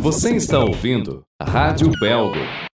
Você está ouvindo Rádio Belgo.